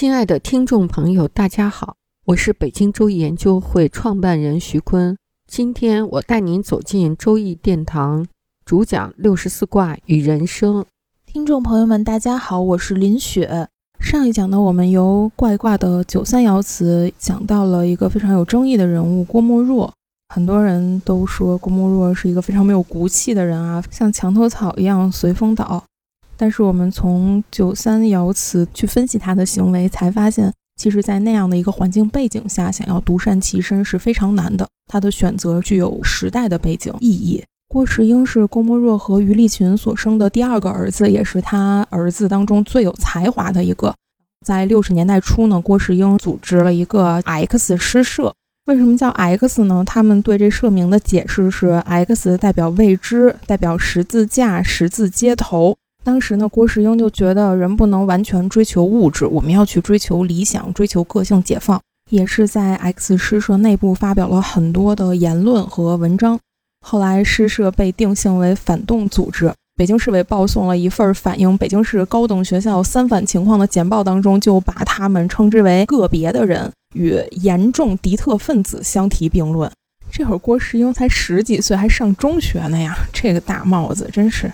亲爱的听众朋友，大家好，我是北京周易研究会创办人徐坤。今天我带您走进周易殿堂，主讲六十四卦与人生。听众朋友们，大家好，我是林雪。上一讲呢，我们由怪卦的九三爻辞讲到了一个非常有争议的人物郭沫若。很多人都说郭沫若是一个非常没有骨气的人啊，像墙头草一样随风倒。但是我们从九三爻辞去分析他的行为，才发现，其实，在那样的一个环境背景下，想要独善其身是非常难的。他的选择具有时代的背景意义。郭石英是郭沫若和于立群所生的第二个儿子，也是他儿子当中最有才华的一个。在六十年代初呢，郭石英组织了一个 X 诗社。为什么叫 X 呢？他们对这社名的解释是：X 代表未知，代表十字架、十字街头。当时呢，郭世英就觉得人不能完全追求物质，我们要去追求理想，追求个性解放。也是在 X 诗社内部发表了很多的言论和文章。后来诗社被定性为反动组织，北京市委报送了一份反映北京市高等学校三反情况的简报，当中就把他们称之为个别的人与严重敌特分子相提并论。这会儿郭世英才十几岁，还上中学呢呀，这个大帽子真是。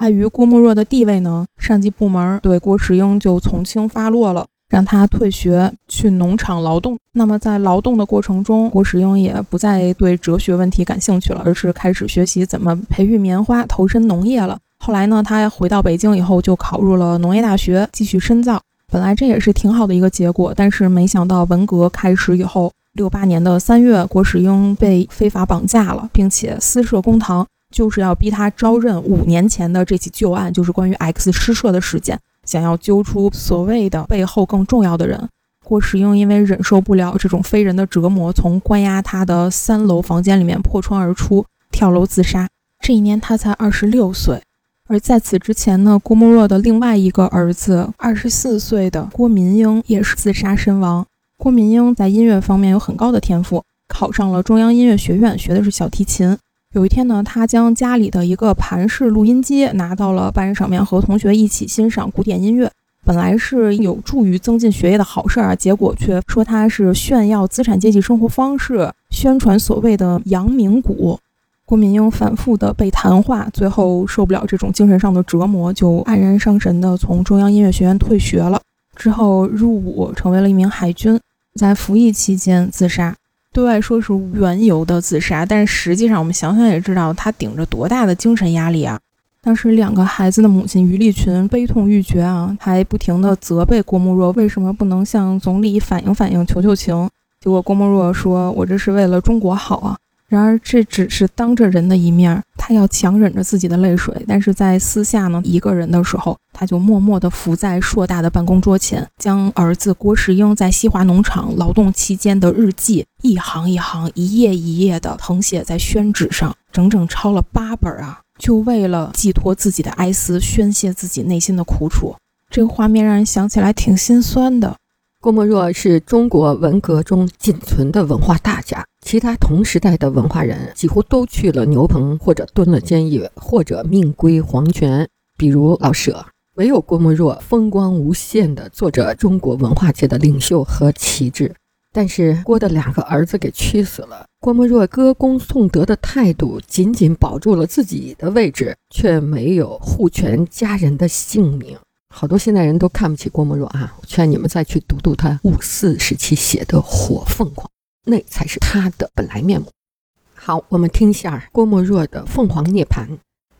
碍于郭沫若的地位呢，上级部门对郭石英就从轻发落了，让他退学去农场劳动。那么在劳动的过程中，郭石英也不再对哲学问题感兴趣了，而是开始学习怎么培育棉花，投身农业了。后来呢，他回到北京以后，就考入了农业大学，继续深造。本来这也是挺好的一个结果，但是没想到文革开始以后，六八年的三月，郭石英被非法绑架了，并且私设公堂。就是要逼他招认五年前的这起旧案，就是关于 X 诗社的事件，想要揪出所谓的背后更重要的人。郭石英因为忍受不了这种非人的折磨，从关押他的三楼房间里面破窗而出，跳楼自杀。这一年他才二十六岁。而在此之前呢，郭沫若的另外一个儿子，二十四岁的郭民英也是自杀身亡。郭民英在音乐方面有很高的天赋，考上了中央音乐学院，学的是小提琴。有一天呢，他将家里的一个盘式录音机拿到了班上面，和同学一起欣赏古典音乐。本来是有助于增进学业的好事儿啊，结果却说他是炫耀资产阶级生活方式，宣传所谓的扬名古。郭民英反复的被谈话，最后受不了这种精神上的折磨，就黯然伤神的从中央音乐学院退学了。之后入伍，成为了一名海军，在服役期间自杀。对外说是缘由的自杀，但是实际上我们想想也知道，他顶着多大的精神压力啊！当时两个孩子的母亲于立群悲痛欲绝啊，还不停地责备郭沫若为什么不能向总理反映反映、求求情。结果郭沫若说：“我这是为了中国好啊。”然而，这只是当着人的一面，他要强忍着自己的泪水；但是在私下呢，一个人的时候，他就默默地伏在硕大的办公桌前，将儿子郭世英在西华农场劳动期间的日记一行一行、一页一页地誊写在宣纸上，整整抄了八本啊，就为了寄托自己的哀思，宣泄自己内心的苦楚。这个画面让人想起来挺心酸的。郭沫若是中国文革中仅存的文化大家，其他同时代的文化人几乎都去了牛棚，或者蹲了监狱，或者命归黄泉。比如老舍，唯有郭沫若风光无限地做着中国文化界的领袖和旗帜。但是郭的两个儿子给屈死了。郭沫若歌功颂德的态度，仅仅保住了自己的位置，却没有护全家人的性命。好多现代人都看不起郭沫若啊！我劝你们再去读读他五四时期写的《火凤凰》，那才是他的本来面目。好，我们听一下郭沫若的《凤凰涅槃》：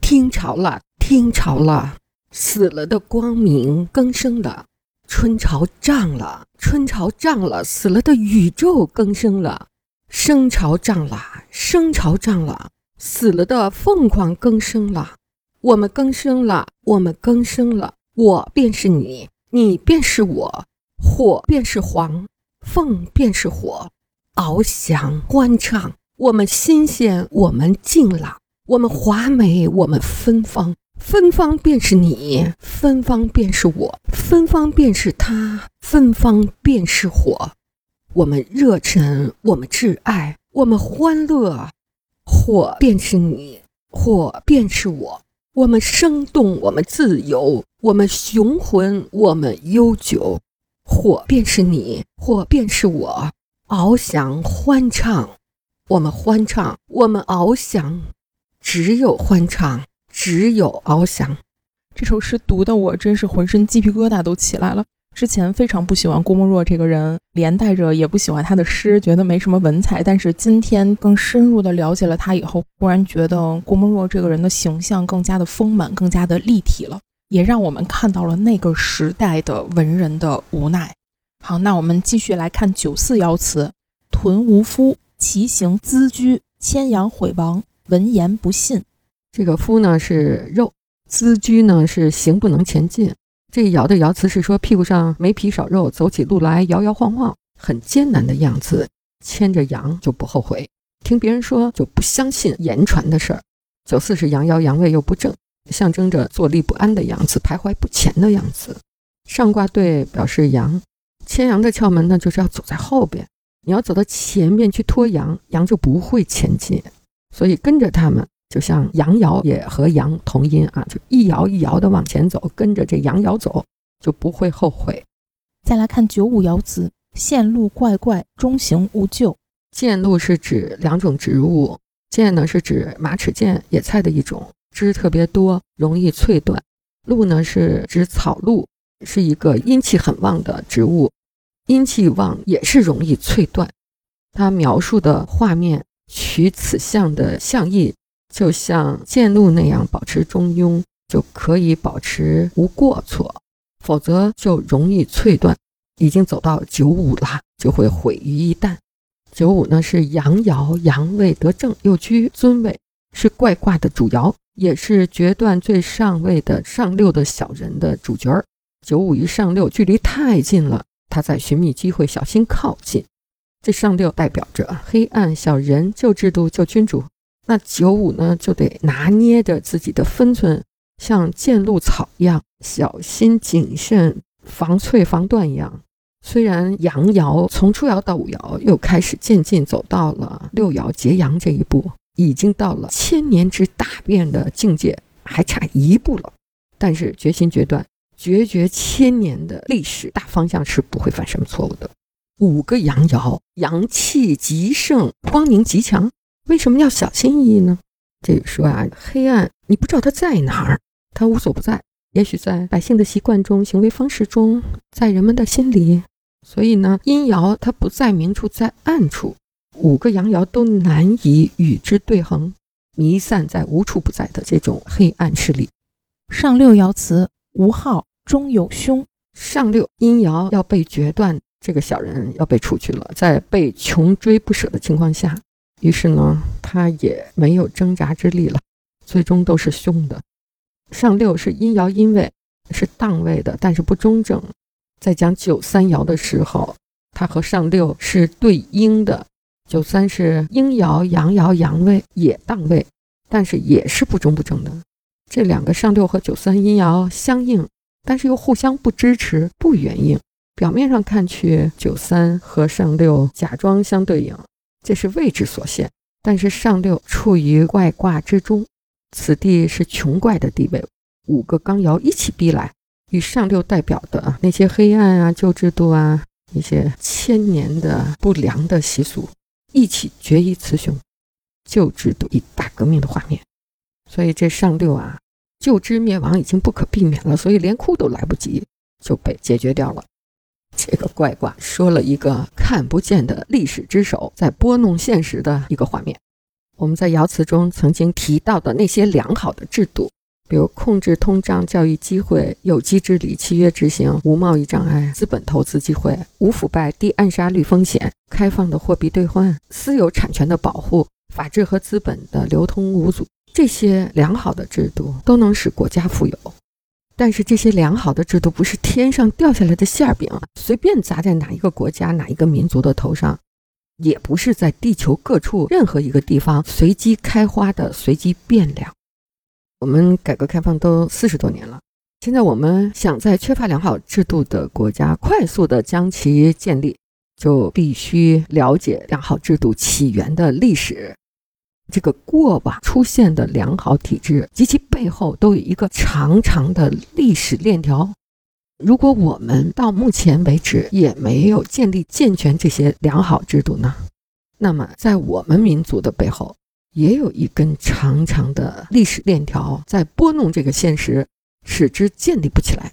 听潮了，听潮了，死了的光明更生了；春潮涨了，春潮涨了，死了的宇宙更生了；生潮涨了，生潮涨了，死了的凤凰更生了。我们更生了，我们更生了。我便是你，你便是我，火便是黄，凤便是火，翱翔欢畅。我们新鲜，我们静朗，我们华美，我们芬芳。芬芳便是你，芬芳便是我，芬芳便是他，芬芳便是火。我们热忱，我们挚爱，我们欢乐。火便是你，火便是我。我们生动，我们自由，我们雄浑，我们悠久。火便是你，火便是我，翱翔欢畅。我们欢畅，我们翱翔，只有欢畅，只有翱翔。这首诗读的我真是浑身鸡皮疙瘩都起来了。之前非常不喜欢郭沫若这个人，连带着也不喜欢他的诗，觉得没什么文采。但是今天更深入的了解了他以后，忽然觉得郭沫若这个人的形象更加的丰满，更加的立体了，也让我们看到了那个时代的文人的无奈。好，那我们继续来看九四爻辞：屯无夫。其行资居，牵羊毁王，闻言不信。这个夫呢是肉，资居呢是行不能前进。这爻的爻辞是说屁股上没皮少肉，走起路来摇摇晃晃，很艰难的样子。牵着羊就不后悔，听别人说就不相信言传的事儿。九四是阳爻，阳位又不正，象征着坐立不安的样子，徘徊不前的样子。上卦对表示羊，牵羊的窍门呢就是要走在后边。你要走到前面去拖羊，羊就不会前进，所以跟着他们，就像羊摇也和羊同音啊，就一摇一摇的往前走，跟着这羊摇走，就不会后悔。再来看九五爻辞：线路怪怪，中行勿咎。箭路是指两种植物，箭呢是指马齿苋野菜的一种，枝特别多，容易脆断；路呢是指草鹿，是一个阴气很旺的植物。阴气旺也是容易脆断。他描述的画面取此象的象意，就像剑路那样保持中庸，就可以保持无过错；否则就容易脆断。已经走到九五了，就会毁于一旦。九五呢是阳爻，阳位得正，又居尊位，是怪卦的主爻，也是决断最上位的上六的小人的主角儿。九五与上六距离太近了。他在寻觅机会，小心靠近。这上六代表着黑暗小人，旧制度旧君主。那九五呢，就得拿捏着自己的分寸，像见路草一样，小心谨慎，防脆防断一样。虽然阳爻从初爻到五爻又开始渐进走到了六爻结阳这一步，已经到了千年之大变的境界，还差一步了。但是决心决断。决绝千年的历史大方向是不会犯什么错误的。五个阳爻，阳气极盛，光明极强，为什么要小心翼翼呢？这个说啊，黑暗你不知道它在哪儿，它无所不在，也许在百姓的习惯中、行为方式中，在人们的心里。所以呢，阴爻它不在明处，在暗处。五个阳爻都难以与之对衡，弥散在无处不在的这种黑暗势力。上六爻辞：无号。中有凶，上六阴爻要被决断，这个小人要被除去了。在被穷追不舍的情况下，于是呢，他也没有挣扎之力了，最终都是凶的。上六是阴爻阴位，是当位的，但是不中正。在讲九三爻的时候，它和上六是对应的。九三是阴爻阳爻阳位也当位，但是也是不中不正的。这两个上六和九三阴爻相应。但是又互相不支持、不援应。表面上看去，九三和上六假装相对应，这是位置所限。但是上六处于外卦之中，此地是穷怪的地位。五个刚爻一起逼来，与上六代表的那些黑暗啊、旧制度啊、一些千年的不良的习俗一起决一雌雄，旧制度一大革命的画面。所以这上六啊。旧支灭亡已经不可避免了，所以连哭都来不及就被解决掉了。这个怪卦说了一个看不见的历史之手在拨弄现实的一个画面。我们在爻辞中曾经提到的那些良好的制度，比如控制通胀、教育机会、有机治理、契约执行、无贸易障碍、资本投资机会、无腐败、低暗杀率风险、开放的货币兑换、私有产权的保护、法治和资本的流通无阻。这些良好的制度都能使国家富有，但是这些良好的制度不是天上掉下来的馅饼，随便砸在哪一个国家、哪一个民族的头上，也不是在地球各处任何一个地方随机开花的随机变量。我们改革开放都四十多年了，现在我们想在缺乏良好制度的国家快速的将其建立，就必须了解良好制度起源的历史。这个过往出现的良好体制及其背后都有一个长长的历史链条。如果我们到目前为止也没有建立健全这些良好制度呢，那么在我们民族的背后也有一根长长的历史链条在拨弄这个现实，使之建立不起来。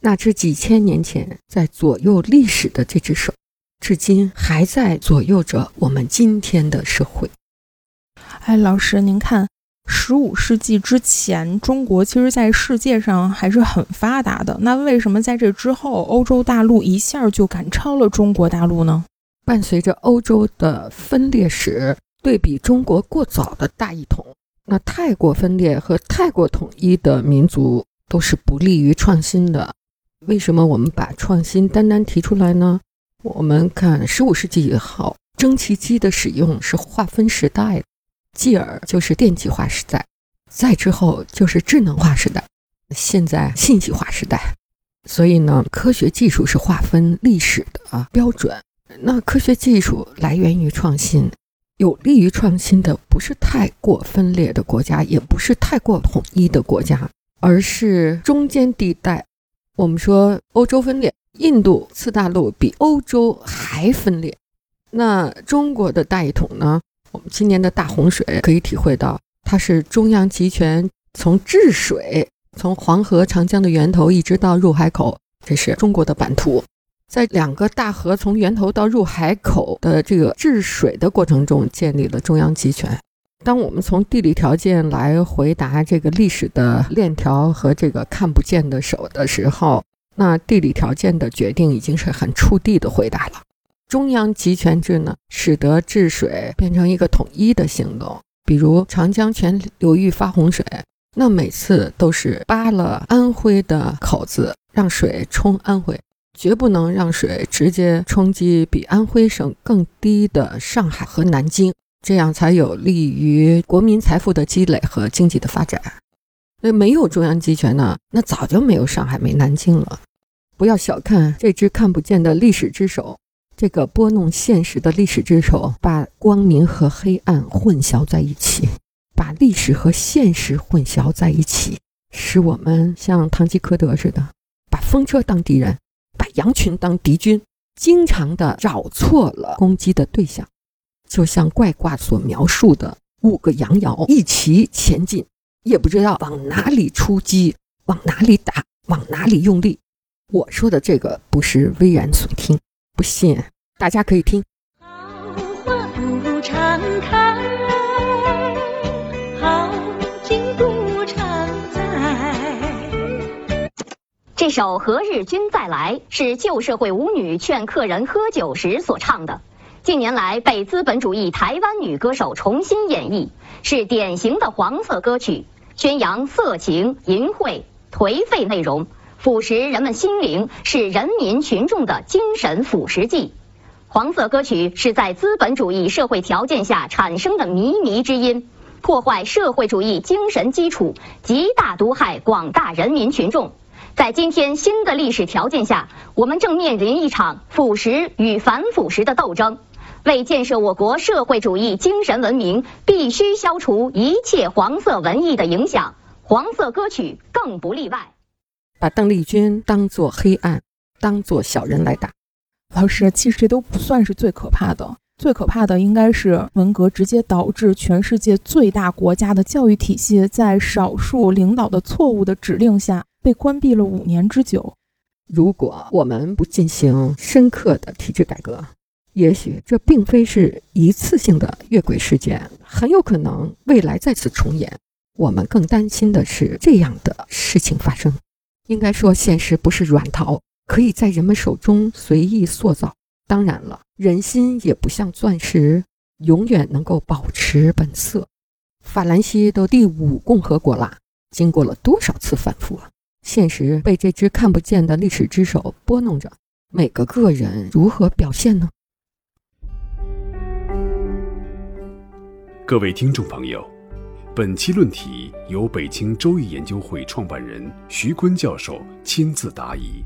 那只几千年前在左右历史的这只手，至今还在左右着我们今天的社会。哎，老师，您看，十五世纪之前，中国其实在世界上还是很发达的。那为什么在这之后，欧洲大陆一下就赶超了中国大陆呢？伴随着欧洲的分裂史，对比中国过早的大一统，那太过分裂和太过统一的民族都是不利于创新的。为什么我们把创新单单提出来呢？我们看十五世纪以后，蒸汽机的使用是划分时代的。继而就是电气化时代，再之后就是智能化时代，现在信息化时代。所以呢，科学技术是划分历史的啊标准。那科学技术来源于创新，有利于创新的不是太过分裂的国家，也不是太过统一的国家，而是中间地带。我们说欧洲分裂，印度次大陆比欧洲还分裂。那中国的大一统呢？我们今年的大洪水可以体会到，它是中央集权，从治水，从黄河、长江的源头一直到入海口，这是中国的版图。在两个大河从源头到入海口的这个治水的过程中，建立了中央集权。当我们从地理条件来回答这个历史的链条和这个看不见的手的时候，那地理条件的决定已经是很触地的回答了。中央集权制呢，使得治水变成一个统一的行动。比如长江全流域发洪水，那每次都是扒了安徽的口子，让水冲安徽，绝不能让水直接冲击比安徽省更低的上海和南京，这样才有利于国民财富的积累和经济的发展。那没有中央集权呢，那早就没有上海、没南京了。不要小看这只看不见的历史之手。这个拨弄现实的历史之手，把光明和黑暗混淆在一起，把历史和现实混淆在一起，使我们像堂吉诃德似的，把风车当敌人，把羊群当敌军，经常的找错了攻击的对象，就像怪卦所描述的五个羊爻一齐前进，也不知道往哪里出击，往哪里打，往哪里用力。我说的这个不是危言耸听。信，大家可以听。好花不常开，好景不常在。这首《何日君再来》是旧社会舞女劝客人喝酒时所唱的，近年来被资本主义台湾女歌手重新演绎，是典型的黄色歌曲，宣扬色情、淫秽、颓废内容。腐蚀人们心灵是人民群众的精神腐蚀剂。黄色歌曲是在资本主义社会条件下产生的靡靡之音，破坏社会主义精神基础，极大毒害广大人民群众。在今天新的历史条件下，我们正面临一场腐蚀与反腐蚀的斗争。为建设我国社会主义精神文明，必须消除一切黄色文艺的影响，黄色歌曲更不例外。把邓丽君当做黑暗，当做小人来打。老师，其实这都不算是最可怕的，最可怕的应该是文革直接导致全世界最大国家的教育体系在少数领导的错误的指令下被关闭了五年之久。如果我们不进行深刻的体制改革，也许这并非是一次性的越轨事件，很有可能未来再次重演。我们更担心的是这样的事情发生。应该说，现实不是软陶，可以在人们手中随意塑造。当然了，人心也不像钻石，永远能够保持本色。法兰西都第五共和国啦，经过了多少次反复啊？现实被这只看不见的历史之手拨弄着，每个个人如何表现呢？各位听众朋友，本期论题由北京周易研究会创办人徐坤教授亲自答疑。